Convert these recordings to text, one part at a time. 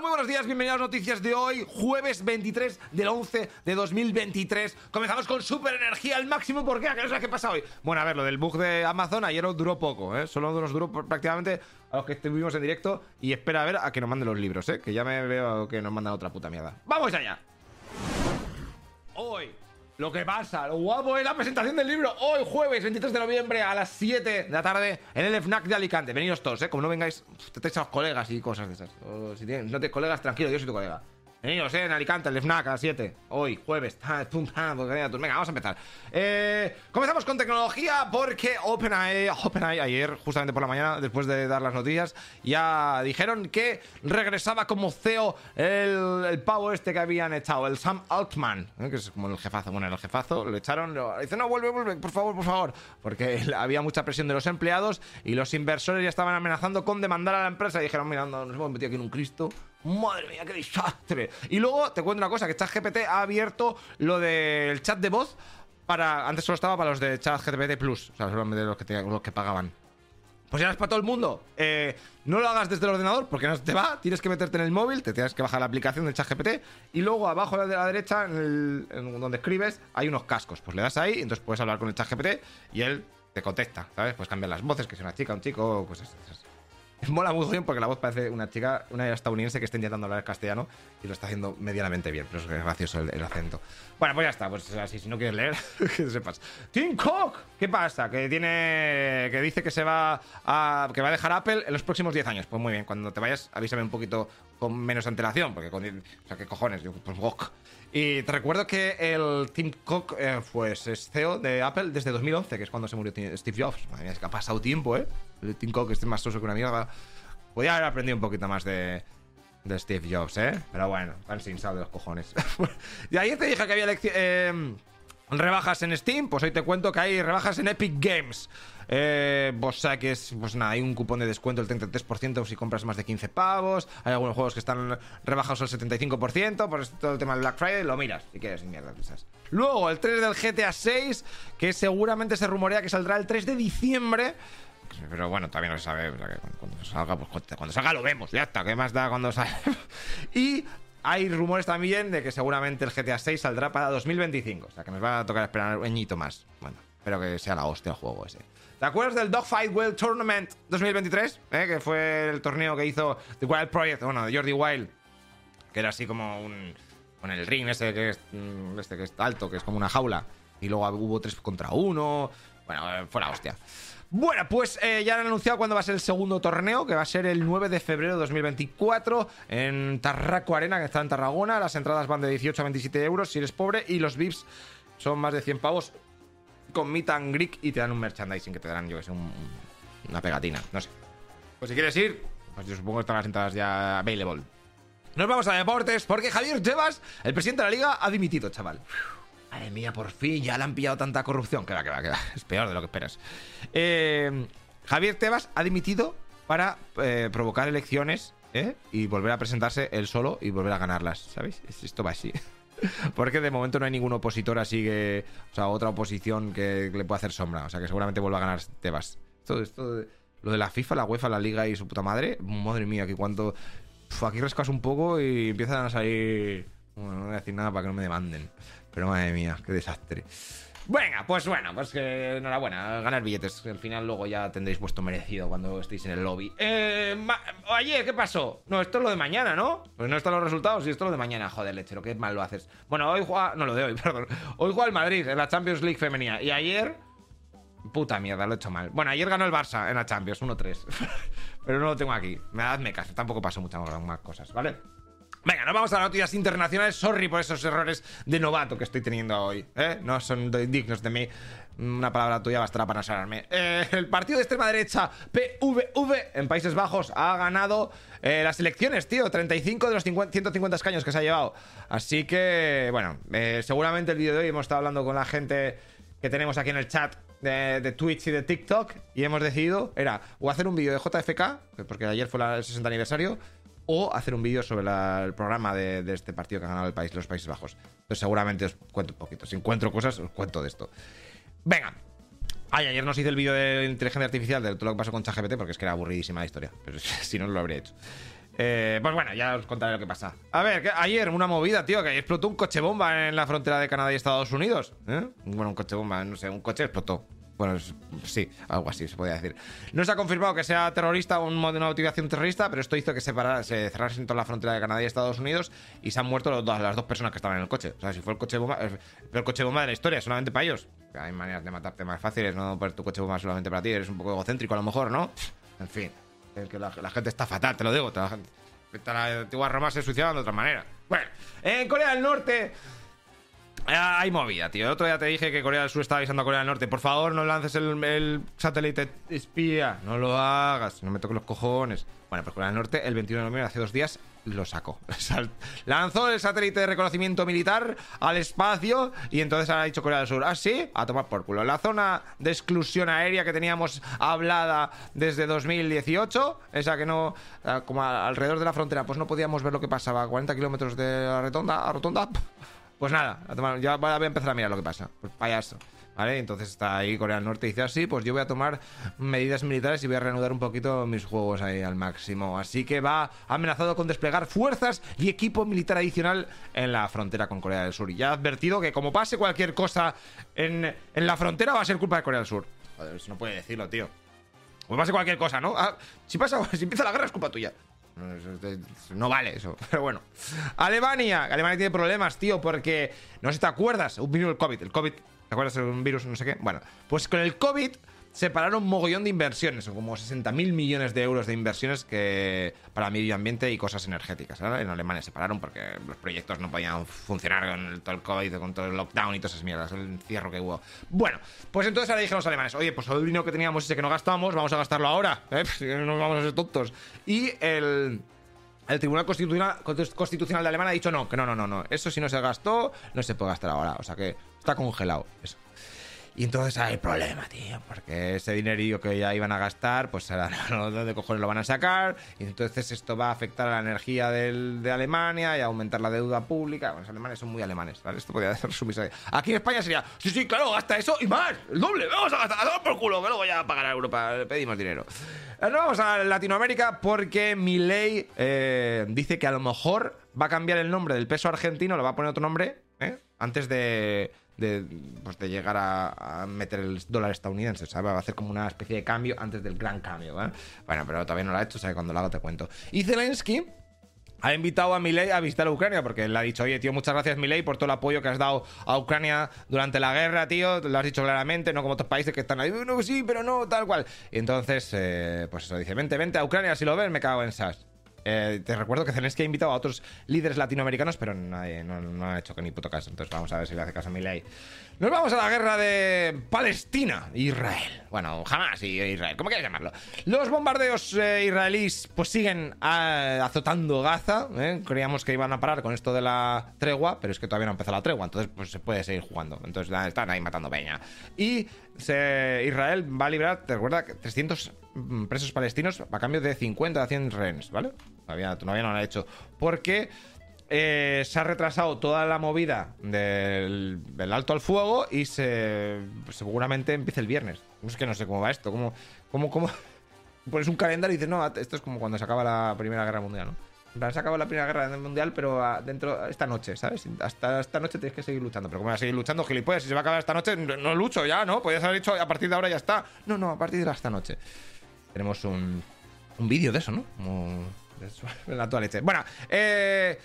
Muy buenos días, bienvenidos a las noticias de hoy, jueves 23 del 11 de 2023. Comenzamos con super energía al máximo, ¿por qué? ¿Qué es lo que pasa hoy? Bueno, a ver, lo del bug de Amazon ayer duró poco, ¿eh? Solo nos duró prácticamente a los que estuvimos en directo y espera a ver a que nos manden los libros, ¿eh? Que ya me veo que nos mandan otra puta mierda. ¡Vamos allá! Lo que pasa, lo guapo es la presentación del libro hoy, jueves 23 de noviembre a las 7 de la tarde en el FNAC de Alicante. Venidos todos, ¿eh? Como no vengáis, te a colegas y cosas de esas. Si tienes, no te colegas, tranquilo, yo soy tu colega. Venidos, ¿eh? En Alicante, el FNAC a las 7. Hoy, jueves. Venga, vamos a empezar. Eh, comenzamos con tecnología porque OpenAI, OpenAI ayer, justamente por la mañana, después de dar las noticias, ya dijeron que regresaba como CEO el, el pavo este que habían echado, el Sam Altman, ¿eh? que es como el jefazo. Bueno, el jefazo lo echaron, lo, dice, no, vuelve, vuelve, por favor, por favor, porque había mucha presión de los empleados y los inversores ya estaban amenazando con demandar a la empresa y dijeron, mira, nos hemos metido aquí en un Cristo. Madre mía, qué desastre. Y luego te cuento una cosa, que ChatGPT ha abierto lo del chat de voz para... Antes solo estaba para los de ChatGPT Plus, o sea, solamente los que, te, los que pagaban. Pues ya es para todo el mundo. Eh, no lo hagas desde el ordenador porque no te va. Tienes que meterte en el móvil, te tienes que bajar la aplicación del ChatGPT y luego abajo de la derecha, en, el, donde escribes, hay unos cascos. Pues le das ahí entonces puedes hablar con el ChatGPT y él te contesta, ¿sabes? Puedes cambiar las voces, que sea una chica, un chico, cosas esas. Mola muy bien porque la voz parece una chica, una estadounidense que está intentando hablar castellano y lo está haciendo medianamente bien, pero es gracioso el, el acento. Bueno, pues ya está, pues así, si no quieres leer, que sepas. Tim Cook, ¿qué pasa? Que tiene. que dice que se va a. que va a dejar Apple en los próximos 10 años. Pues muy bien, cuando te vayas, avísame un poquito con menos antelación, porque con. O sea, ¿qué cojones? Yo, pues wok. Y te recuerdo que el Tim Cook eh, pues es CEO de Apple desde 2011, que es cuando se murió Steve Jobs. Madre mía, es que ha pasado tiempo, ¿eh? El Tim Cook es más soso que una mierda. Podría haber aprendido un poquito más de, de Steve Jobs, ¿eh? Pero bueno, van sin sal de los cojones. y ayer te dije que había eh, rebajas en Steam, pues hoy te cuento que hay rebajas en Epic Games. Eh, pues que es, pues nada, hay un cupón de descuento del 33% si compras más de 15 pavos. Hay algunos juegos que están rebajados al 75%. Por todo el tema del Black Friday, lo miras si quieres, mierda esas. Luego, el 3 del GTA 6, que seguramente se rumorea que saldrá el 3 de diciembre. Pero bueno, no se sabe. O sea, que cuando salga, pues cuando salga lo vemos. Ya está, ¿qué más da cuando salga? y hay rumores también de que seguramente el GTA 6 saldrá para 2025. O sea, que nos va a tocar esperar un añito más. Bueno, espero que sea la hostia el juego ese. ¿Te acuerdas del Dogfight World Tournament 2023? ¿Eh? Que fue el torneo que hizo The Wild Project, bueno, de Jordi Wild. Que era así como un. Con el ring ese que es, este que es alto, que es como una jaula. Y luego hubo 3 contra 1. Bueno, fue la hostia. Bueno, pues eh, ya han anunciado cuándo va a ser el segundo torneo, que va a ser el 9 de febrero de 2024 en Tarraco Arena, que está en Tarragona. Las entradas van de 18 a 27 euros si eres pobre y los VIPs son más de 100 pavos con Meet and Greek y te dan un merchandising que te darán, yo que sé, un, una pegatina, no sé. Pues si quieres ir, pues yo supongo que están las entradas ya available. Nos vamos a deportes porque Javier Tebas, el presidente de la liga, ha dimitido, chaval. Madre mía, por fin, ya le han pillado tanta corrupción. Que va, que va, que va. Es peor de lo que esperas. Eh, Javier Tebas ha dimitido para eh, provocar elecciones ¿eh? y volver a presentarse él solo y volver a ganarlas. ¿Sabéis? Esto va así. Porque de momento no hay ningún opositor así que. O sea, otra oposición que le pueda hacer sombra. O sea, que seguramente vuelva a ganar Tebas. Todo esto. Lo de la FIFA, la UEFA, la Liga y su puta madre. Madre mía, que cuánto. Aquí rescas un poco y empiezan a salir. Bueno, no voy a decir nada para que no me demanden. Pero madre mía, qué desastre. Venga, pues bueno, pues que enhorabuena, ganar billetes. Al final luego ya tendréis vuestro merecido cuando estéis en el lobby. Eh, ayer, ¿qué pasó? No, esto es lo de mañana, ¿no? Pues no están los resultados y esto es lo de mañana. Joder, lechero, qué mal lo haces. Bueno, hoy juega... No, lo de hoy, perdón. Hoy juega el Madrid en la Champions League femenina. Y ayer... Puta mierda, lo he hecho mal. Bueno, ayer ganó el Barça en la Champions, 1-3. Pero no lo tengo aquí. Me dadme caso, tampoco pasó muchas más cosas, ¿vale? Venga, nos vamos a las noticias internacionales. Sorry por esos errores de novato que estoy teniendo hoy. ¿eh? No son dignos de mí. Una palabra tuya bastará para sanarme. Eh, el partido de extrema derecha, PVV, en Países Bajos, ha ganado eh, las elecciones, tío. 35 de los 50, 150 escaños que se ha llevado. Así que, bueno, eh, seguramente el vídeo de hoy hemos estado hablando con la gente que tenemos aquí en el chat de, de, Twitch y de TikTok y hemos decidido, era, o hacer un vídeo de JFK, porque ayer fue el 60 aniversario, o hacer un vídeo sobre el programa de, este partido que ha ganado el país, los Países Bajos. Entonces seguramente os cuento un poquito. Si encuentro cosas, os cuento de esto. Venga. Ay, ayer nos hice el vídeo de inteligencia artificial de todo lo que pasó con ChatGPT porque es que era aburridísima la historia. Pero si no, lo habría hecho. Eh, pues bueno, ya os contaré lo que pasa. A ver, ayer una movida, tío, que explotó un coche bomba en la frontera de Canadá y Estados Unidos. ¿eh? Bueno, un coche bomba, no sé, un coche explotó. Bueno, sí, algo así se podría decir. No se ha confirmado que sea terrorista o un una motivación terrorista, pero esto hizo que se, parara, se cerrase toda la frontera de Canadá y Estados Unidos y se han muerto las dos personas que estaban en el coche. O sea, si fue el coche bomba, el coche bomba de la historia, solamente para ellos. Hay maneras de matarte más fáciles, no poner tu coche bomba solamente para ti, eres un poco egocéntrico a lo mejor, ¿no? En fin, es que la, gente está fatal, te lo digo. la, la antigua Roma se suicidaba de otra manera. Bueno, en Corea del Norte hay movida, tío. El otro día te dije que Corea del Sur estaba avisando a Corea del Norte. Por favor, no lances el, satélite espía. No lo hagas. No me toques los cojones. Bueno, pues Corea del Norte, el 21 de noviembre, hace dos días, lo sacó. Lanzó el satélite de reconocimiento militar al espacio y entonces ha dicho Corea del Sur, ah, sí, a tomar por culo. La zona de exclusión aérea que teníamos hablada desde 2018, esa que no, ah, como alrededor de la frontera, pues no podíamos ver lo que pasaba a 40 kilómetros de la rotonda, a rotonda pues nada, ya voy a empezar a mirar lo que pasa. Pues payaso. ¿Vale? Entonces está ahí Corea del Norte y dice así, pues yo voy a tomar medidas militares y voy a reanudar un poquito mis juegos ahí al máximo. Así que va amenazado con desplegar fuerzas y equipo militar adicional en la frontera con Corea del Sur. Y ya ha advertido que como pase cualquier cosa en, la frontera va a ser culpa de Corea del Sur. Joder, eso no puede decirlo, tío. Como pase cualquier cosa, ¿no? Ah, si pasa, si empieza la guerra es culpa tuya. No vale eso. Pero bueno. Alemania. Alemania tiene problemas, tío, porque no sé si te acuerdas. Un virus el COVID. El COVID. ¿Te acuerdas un virus? No sé qué. Bueno, pues con el COVID separaron un mogollón de inversiones, como 60 mil millones de euros de inversiones que para medio ambiente y cosas energéticas. En Alemania separaron porque los proyectos no podían funcionar con el, todo el COVID, con todo el lockdown y todas esas mierdas, el encierro que hubo. Bueno, pues entonces ahora dijeron los alemanes, oye, pues todo el dinero que teníamos ese que no gastamos, vamos a gastarlo ahora, ¿eh? no vamos a ser tontos. Y el... El Tribunal Constitucional, Constitucional de Alemania ha dicho no, que no, no, no, no. Eso si no se gastó, no se puede gastar ahora. O sea que está congelado. Eso. Y entonces hay problema, tío, porque ese dinerillo que ya iban a gastar, pues ¿dónde cojones lo van a sacar? Y entonces esto va a afectar a la energía de Alemania y a aumentar la deuda pública. Bueno, los alemanes son muy alemanes, ¿vale? Esto podría resumirse. Aquí en España sería, sí, sí, claro, gasta eso y más, el doble, vamos a gastar, a por culo, que luego ya pagar a Europa, pedimos dinero. Eh, no vamos a Latinoamérica porque mi ley eh, dice que a lo mejor va a cambiar el nombre del peso argentino, lo va a poner otro nombre, ¿eh? Antes de de, pues de llegar a, meter el dólar estadounidense, ¿sabes? Va a hacer como una especie de cambio antes del gran cambio, Bueno, pero todavía no lo ha hecho, ¿sabes? Cuando lo haga te cuento. Y Zelensky ha invitado a Milei a visitar Ucrania porque le ha dicho, oye, tío, muchas gracias Milei por todo el apoyo que has dado a Ucrania durante la guerra, tío, lo has dicho claramente, no como otros países que están ahí, no, sí, pero no, tal cual. Y entonces, eh, pues eso, dice, vente, vente a Ucrania, si lo ves, me cago en SAS. Eh, te recuerdo que Zelensky ha invitado a otros líderes latinoamericanos, pero nadie, no, ha hecho que ni puto caso. Entonces vamos a ver si le hace caso a Milei. Nos vamos a la guerra de Palestina, Israel. Bueno, jamás Israel, ¿cómo quieres llamarlo? Los bombardeos eh, israelíes pues siguen ah, azotando Gaza. ¿eh? Creíamos que iban a parar con esto de la tregua, pero es que todavía no ha empezado la tregua, entonces pues se puede seguir jugando. Entonces están ahí matando peña. Y Israel va a liberar, te recuerda, 300 mm, presos palestinos a cambio de 50 a 100 rehenes, ¿vale? Todavía, no lo ha hecho. Porque eh, se ha retrasado toda la movida del, alto al fuego y se seguramente empieza el viernes. Es que no sé cómo va esto. ¿Cómo, cómo, cómo? Pones un calendario y dices, no, esto es como cuando se acaba la Primera Guerra Mundial, ¿no? se acaba la Primera Guerra Mundial, pero dentro esta noche, ¿sabes? Hasta esta noche tienes que seguir luchando. Pero ¿cómo vas a seguir luchando, gilipollas? Si se va a acabar esta noche, no, lucho ya, ¿no? Podrías haber dicho a partir de ahora ya está. No, no, a partir de esta noche. Tenemos un, un vídeo de eso, ¿no? Como de la toda leche. Bueno, eh.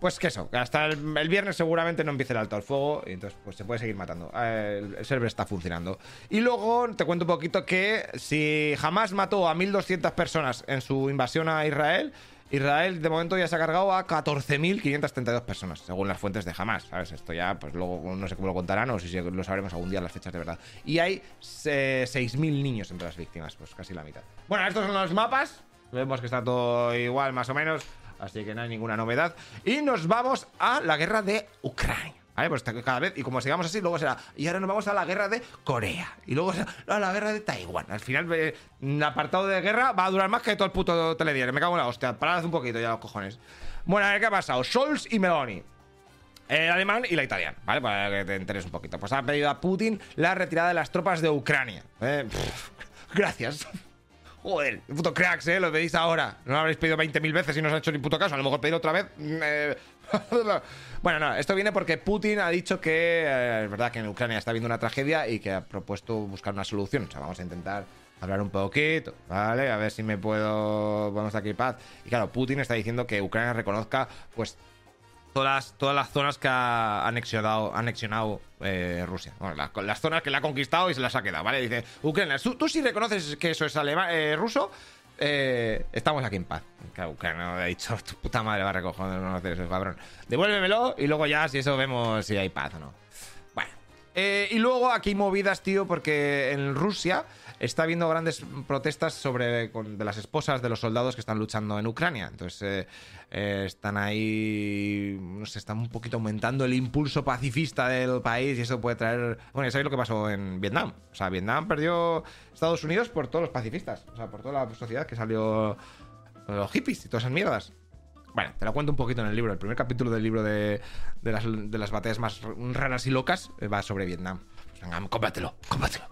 Pues que eso, hasta el, viernes seguramente no empiece el alto al fuego y entonces pues se puede seguir matando. Eh, el, server está funcionando. Y luego te cuento un poquito que si jamás mató a 1200 personas en su invasión a Israel, Israel de momento ya se ha cargado a 14.532 personas, según las fuentes de Hamas, ¿sabes? Esto ya, pues luego no sé cómo lo contarán o si lo sabremos algún día las fechas de verdad. Y hay 6.000 niños entre las víctimas, pues casi la mitad. Bueno, estos son los mapas. Vemos que está todo igual, más o menos así que no hay ninguna novedad. Y nos vamos a la guerra de Ucrania. ¿Vale? Pues cada vez, y como sigamos así, luego será. Y ahora nos vamos a la guerra de Corea. Y luego será a la guerra de Taiwán. Al final, el eh, apartado de guerra va a durar más que todo el puto telediario. Me cago en la hostia. Parad un poquito ya los cojones. Bueno, a ver qué ha pasado. Scholz y Meloni. El alemán y la italiana, ¿vale? Para que te enteres un poquito. Pues ha pedido a Putin la retirada de las tropas de Ucrania. Eh, gracias. Joder, puto cracks, ¿eh? Lo veis ahora. No lo habréis pedido 20.000 veces y no os han hecho ni puto caso. A lo mejor pedir otra vez. Mm, eh, bueno, no, esto viene porque Putin ha dicho que eh, es verdad que en Ucrania está habiendo una tragedia y que ha propuesto buscar una solución. O sea, vamos a intentar hablar un poquito, ¿vale? A ver si me puedo. Vamos aquí paz. Y claro, Putin está diciendo que Ucrania reconozca, pues, todas las, todas las zonas que ha anexionado, anexionado eh, Rusia. Bueno, las, zonas que le ha conquistado y se las ha quedado, ¿vale? Dice, Ucrania, tú, tú sí reconoces que eso es alemán, eh, ruso, eh, estamos aquí en paz. Claro, Ucrania ha dicho, tu puta madre va a recoger no hacer eso, cabrón. Devuélvemelo y luego ya, si eso vemos si hay paz o no. Bueno. Y luego aquí movidas, tío, porque en Rusia está habiendo grandes protestas sobre de las esposas de los soldados que están luchando en Ucrania. Entonces eh, eh, están ahí, no sé, están un poquito aumentando el impulso pacifista del país y eso puede traer... Bueno, ya sabéis lo que pasó en Vietnam. O sea, Vietnam perdió Estados Unidos por todos los pacifistas. O sea, por toda la sociedad que salió los hippies y todas esas mierdas. Bueno, te lo cuento un poquito en el libro. El primer capítulo del libro de, de las, de las batallas más raras y locas eh, va sobre Vietnam. Venga, cómpratelo, cómpratelo.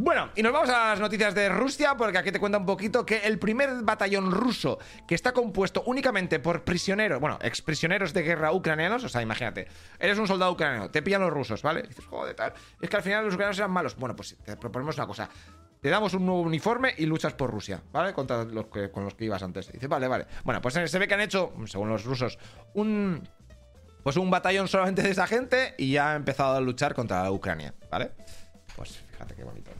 Bueno, y nos vamos a las noticias de Rusia, porque aquí te cuenta un poquito que el primer batallón ruso, que está compuesto únicamente por prisioneros, bueno, exprisioneros de guerra ucranianos, o sea, imagínate, eres un soldado ucraniano, te pillan los rusos, ¿vale? Dices, joder, tal. Es que al final los ucranianos eran malos. Bueno, pues te proponemos una cosa. Te damos un nuevo uniforme y luchas por Rusia, ¿vale? Contra los que, con los que ibas antes. Y dice, vale, vale. Bueno, pues se ve que han hecho, según los rusos, un. Pues un batallón solamente de esa gente y ya ha empezado a luchar contra Ucrania, ¿vale? Pues fíjate qué bonito.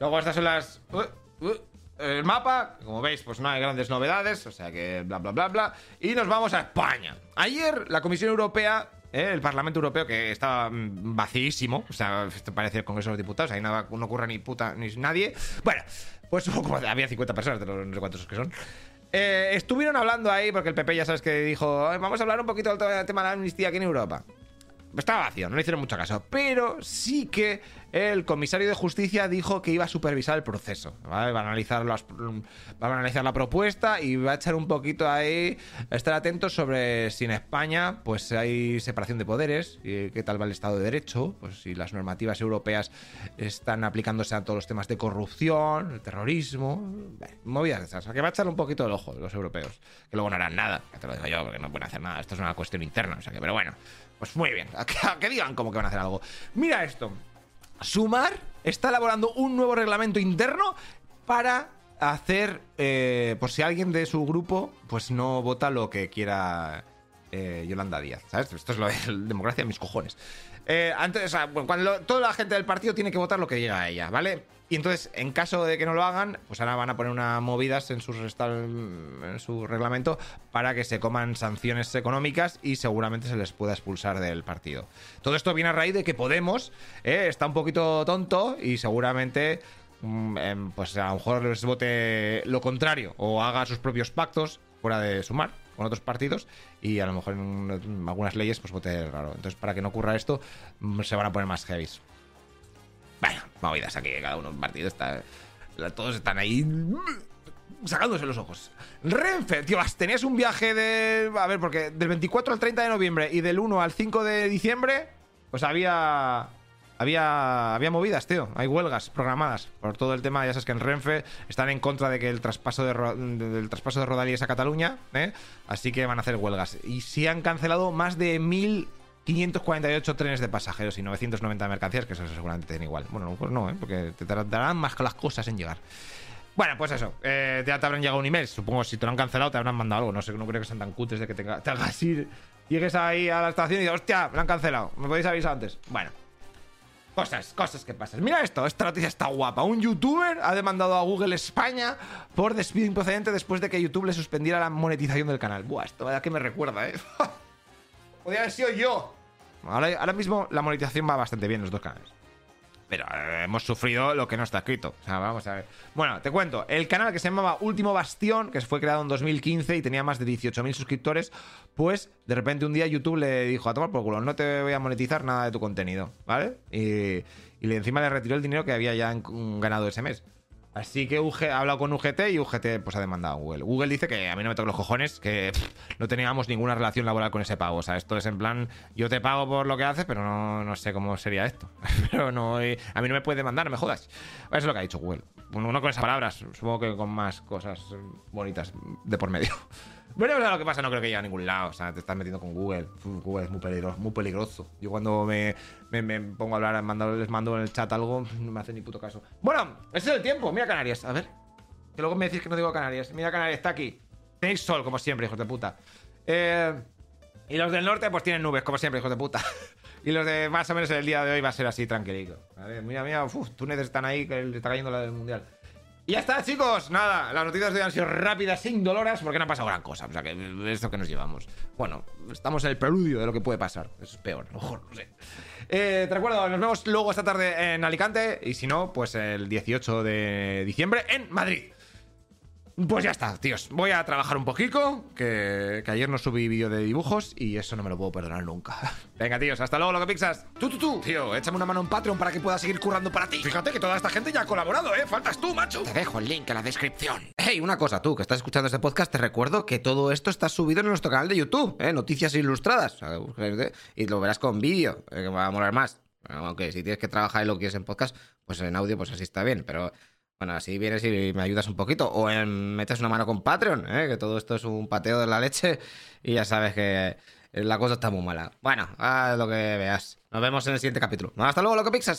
Luego estas son las. uh, uh, el mapa, como veis, pues no hay grandes novedades, o sea que bla bla bla bla. Y nos vamos a España. Ayer la Comisión Europea ¿eh? el Parlamento Europeo que estaba mm, vacíísimo, o sea, parece el Congreso de los Diputados, ahí nada, no ocurre ni puta ni nadie. Bueno, pues como había 50 personas, de los no sé cuántos que son. Eh, estuvieron hablando ahí, porque el PP ya sabes que dijo, "Ay, vamos a hablar un poquito del tema de la amnistía aquí en Europa. Estaba vacío, no le hicieron mucho caso. Pero sí que el comisario de justicia dijo que iba a supervisar el proceso. Va, a analizar las, va a analizar la propuesta y va a echar un poquito ahí, estar atentos sobre si en España pues hay separación de poderes, y qué tal va el Estado de Derecho, pues si las normativas europeas están aplicándose a todos los temas de corrupción, el terrorismo, movidas de esas. O sea, que va a echar un poquito el ojo los europeos, que luego no harán nada, que te lo digo yo, porque no pueden hacer nada. Esto es una cuestión interna, o sea que, pero bueno. Pues muy bien, a que, digan como que van a hacer algo. Mira esto. Sumar está elaborando un nuevo reglamento interno para hacer, eh, por si alguien de su grupo, pues no vota lo que quiera eh, Yolanda Díaz, ¿sabes? Esto es de democracia de mis cojones. Eh, antes, o sea, cuando toda la gente del partido tiene que votar lo que llega a ella, ¿vale? Y entonces, en caso de que no lo hagan, pues ahora van a poner unas movidas en su, en su reglamento para que se coman sanciones económicas y seguramente se les pueda expulsar del partido. Todo esto viene a raíz de que Podemos eh, está un poquito tonto y seguramente mm, em, pues a lo mejor les vote lo contrario o haga sus propios pactos fuera de sumar con otros partidos y a lo mejor en, algunas leyes pues vote raro. Entonces, para que no ocurra esto, mm, se van a poner más heavies. Bueno, movidas aquí, cada uno un partido está. Todos están ahí. Sacándose los ojos. Renfe, tío, tenías un viaje de. A ver, porque del 24 al 30 de noviembre y del 1 al 5 de diciembre, pues había. Había, había movidas, tío. Hay huelgas programadas por todo el tema. Ya sabes que en Renfe están en contra de que el traspaso de, del traspaso de Rodalíes a Cataluña, ¿eh? así que van a hacer huelgas. Y sí han cancelado más de 1.548 trenes de pasajeros y 990 de mercancías, que eso seguramente te den igual. Bueno, pues no, ¿eh? porque te tardarán más que las cosas en llegar. Bueno, pues eso. eh, ya te habrán llegado un email. Supongo si te lo han cancelado, te habrán mandado algo. No sé, no creo que sean tan cutres de que te, te hagas ir. Llegues ahí a la estación y digas, hostia, me lo han cancelado. ¿Me podéis avisar antes? Bueno. Cosas, cosas que pasan. Mira esto, esta noticia está guapa. Un youtuber ha demandado a Google España por despido improcedente después de que YouTube le suspendiera la monetización del canal. Buah, esto que me recuerda, eh. Podría haber sido yo. Ahora, mismo la monetización va bastante bien en los dos canales. Pero eh, hemos sufrido lo que no está escrito. O sea, vamos a ver. Bueno, te cuento. El canal que se llamaba Último Bastión, que fue creado en 2015 y tenía más de 18.000 suscriptores, pues de repente un día YouTube le dijo a tomar por culo, no te voy a monetizar nada de tu contenido, ¿vale? Y, y encima le retiró el dinero que había ya ganado ese mes. Así que UG, ha hablado con UGT y UGT pues ha demandado a Google. Google dice que a mí no me toca los cojones, que no teníamos ninguna relación laboral con ese pago. O sea, esto es en plan, yo te pago por lo que haces, pero no, no sé cómo sería esto. pero no, a mí no me puede demandar, no me jodas. Eso es lo que ha dicho Google. Bueno, no con esas palabras, supongo que con más cosas bonitas de por medio. O lo que pasa no creo que llegue a ningún lado. O sea, te estás metiendo con Google. Google es muy peligroso. Muy peligroso. Yo cuando me, me, pongo a hablar, les mando en el chat algo, no me hacen ni puto caso. Bueno, ese es el tiempo. Mira Canarias. A ver. Que luego me decís que no digo Canarias. Mira Canarias, está aquí. Tenéis sol, como siempre, hijos de puta. Eh, y los del norte, pues tienen nubes, como siempre, hijos de puta. y los de más o menos el día de hoy va a ser así, tranquilito. A ver, mira, mira, uf, túneles están ahí, que le está cayendo la del mundial. Y ya está, chicos. Nada, las noticias de hoy han sido rápidas, sin doloras, porque no ha pasado gran cosa. O sea, que es lo que nos llevamos. Bueno, estamos en el preludio de lo que puede pasar. Es peor, a lo mejor, no sé. Eh, te recuerdo, nos vemos luego esta tarde en Alicante. Y si no, pues el 18 de diciembre en Madrid. Pues ya está, tíos. Voy a trabajar un poquito, que, ayer no subí vídeo de dibujos y eso no me lo puedo perdonar nunca. Venga, tíos, hasta luego, lo que pixas. Tú, tú, tú. Tío, échame una mano en Patreon para que pueda seguir currando para ti. Fíjate que toda esta gente ya ha colaborado, ¿eh? Faltas tú, macho. Te dejo el link en la descripción. Hey, una cosa, tú, que estás escuchando este podcast, te recuerdo que todo esto está subido en nuestro canal de YouTube, ¿eh? Noticias ilustradas. Y lo verás con vídeo, eh, que va a molar más. Aunque si tienes que trabajar y lo quieres en podcast, pues en audio, pues así está bien, pero... Bueno, así vienes y me ayudas un poquito. O metes una mano con Patreon, ¿eh? que todo esto es un pateo de la leche y ya sabes que la cosa está muy mala. Bueno, haz lo que veas. Nos vemos en el siguiente capítulo. Hasta luego, loco Pixas.